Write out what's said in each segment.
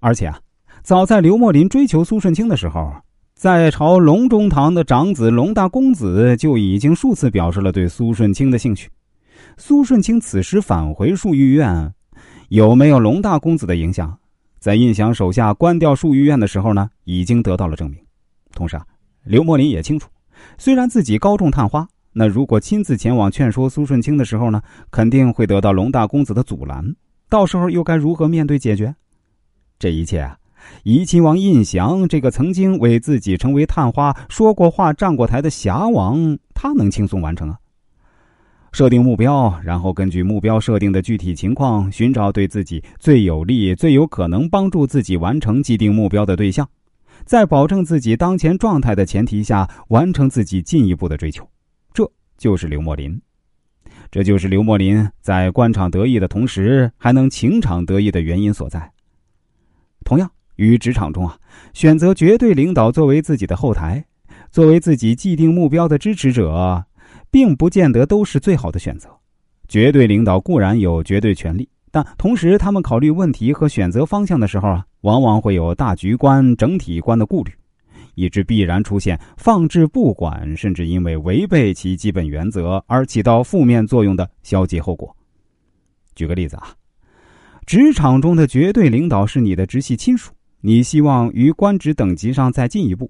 而且啊，早在刘墨林追求苏顺清的时候，在朝隆中堂的长子隆大公子就已经数次表示了对苏顺清的兴趣。苏顺清此时返回漱玉院，有没有龙大公子的影响？在胤祥手下关掉漱玉院的时候呢，已经得到了证明。同时啊，刘墨林也清楚，虽然自己高中探花，那如果亲自前往劝说苏顺清的时候呢，肯定会得到龙大公子的阻拦。到时候又该如何面对解决？这一切啊，怡亲王胤祥这个曾经为自己成为探花说过话、站过台的侠王，他能轻松完成啊？设定目标，然后根据目标设定的具体情况，寻找对自己最有利、最有可能帮助自己完成既定目标的对象，在保证自己当前状态的前提下，完成自己进一步的追求。这就是刘墨林，这就是刘墨林在官场得意的同时，还能情场得意的原因所在。同样，于职场中啊，选择绝对领导作为自己的后台，作为自己既定目标的支持者。并不见得都是最好的选择。绝对领导固然有绝对权力，但同时他们考虑问题和选择方向的时候啊，往往会有大局观、整体观的顾虑，以致必然出现放置不管，甚至因为违背其基本原则而起到负面作用的消极后果。举个例子啊，职场中的绝对领导是你的直系亲属，你希望于官职等级上再进一步。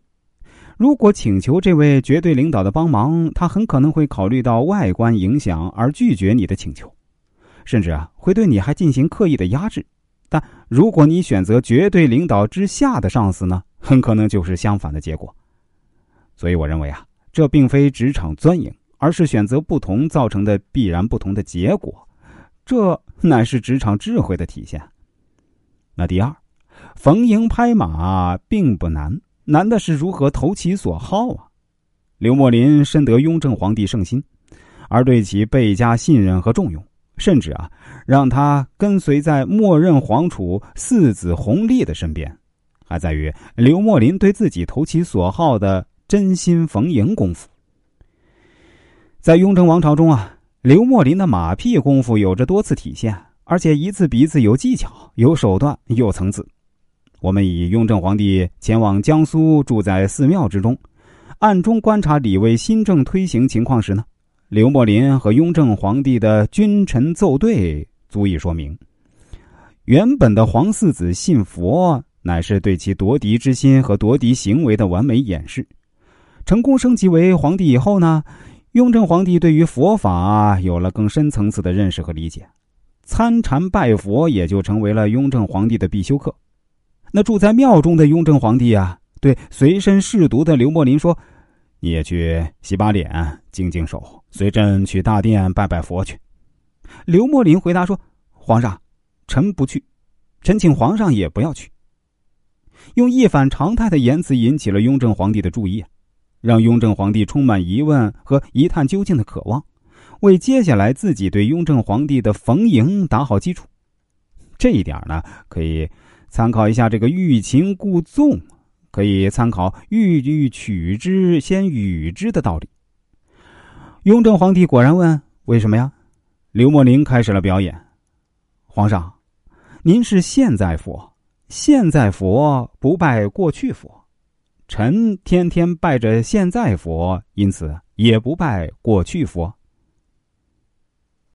如果请求这位绝对领导的帮忙，他很可能会考虑到外观影响而拒绝你的请求，甚至啊会对你还进行刻意的压制。但如果你选择绝对领导之下的上司呢，很可能就是相反的结果。所以我认为啊，这并非职场钻营，而是选择不同造成的必然不同的结果，这乃是职场智慧的体现。那第二，逢迎拍马并不难。难的是如何投其所好啊！刘墨林深得雍正皇帝圣心，而对其倍加信任和重用，甚至啊，让他跟随在默认皇储四子弘历的身边，还在于刘墨林对自己投其所好的真心逢迎功夫。在雍正王朝中啊，刘墨林的马屁功夫有着多次体现，而且一次比一次有技巧、有手段、有层次。我们以雍正皇帝前往江苏住在寺庙之中，暗中观察李卫新政推行情况时呢，刘墨林和雍正皇帝的君臣奏对，足以说明，原本的皇四子信佛，乃是对其夺嫡之心和夺嫡行为的完美掩饰。成功升级为皇帝以后呢，雍正皇帝对于佛法有了更深层次的认识和理解，参禅拜佛也就成为了雍正皇帝的必修课。那住在庙中的雍正皇帝啊，对随身侍读的刘墨林说：“你也去洗把脸，净净手，随朕去大殿拜拜佛去。”刘墨林回答说：“皇上，臣不去，臣请皇上也不要去。”用一反常态的言辞引起了雍正皇帝的注意，让雍正皇帝充满疑问和一探究竟的渴望，为接下来自己对雍正皇帝的逢迎打好基础。这一点呢，可以。参考一下这个欲擒故纵，可以参考欲欲取之先予之的道理。雍正皇帝果然问：“为什么呀？”刘墨林开始了表演：“皇上，您是现在佛，现在佛不拜过去佛，臣天天拜着现在佛，因此也不拜过去佛。”